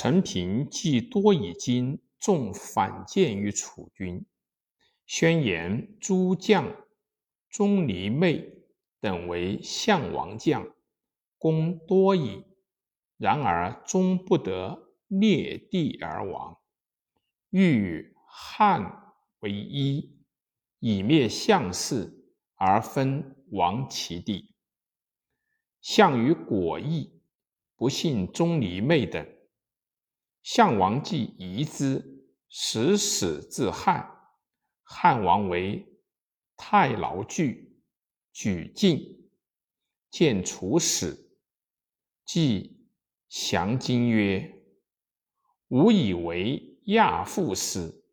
陈平既多以金重反间于楚军，宣言诸将钟离昧等为相王将，功多矣。然而终不得灭地而亡，欲与汉为一，以灭项氏，而分王其地。项羽果意，不信钟离昧等。项王既疑之，使使自汉。汉王为太牢惧，举进，见楚使，即。降金曰：“吾以为亚父死，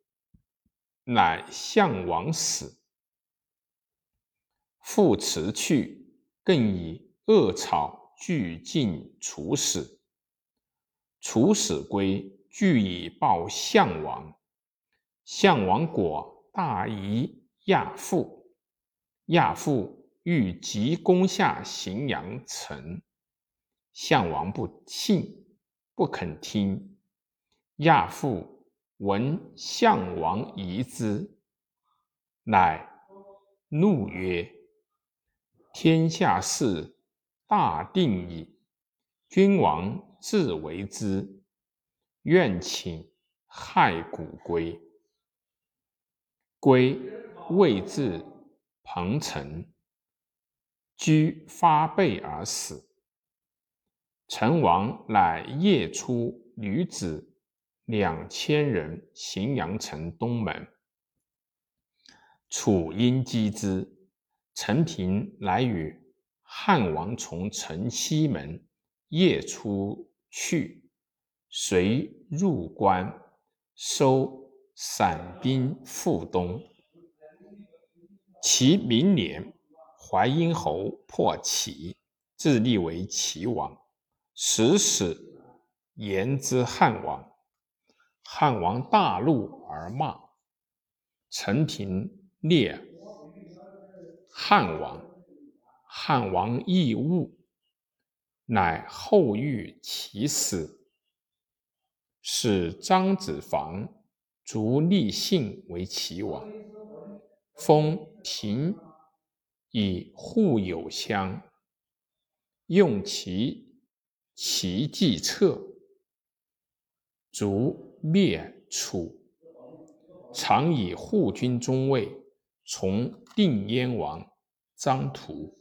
乃项王死。父辞去，更以恶草俱尽楚使。楚使归，俱以报项王。项王果大疑亚父，亚父欲急攻下荥阳城。”项王不信，不肯听。亚父闻项王疑之，乃怒曰：“天下事大定矣，君王自为之。愿请害古归。”归未至彭城，居发背而死。成王乃夜出女子两千人，荥阳城东门。楚因击之，陈平乃与汉王从城西门夜出去，遂入关，收散兵赴东。其明年，淮阴侯破齐，自立为齐王。使使言之汉王，汉王大怒而骂。陈平列汉王，汉王亦恶，乃后遇其死，使张子房逐立信为齐王，封平以护有乡，用其。其计策，逐灭楚，常以护军中尉从定燕王张图。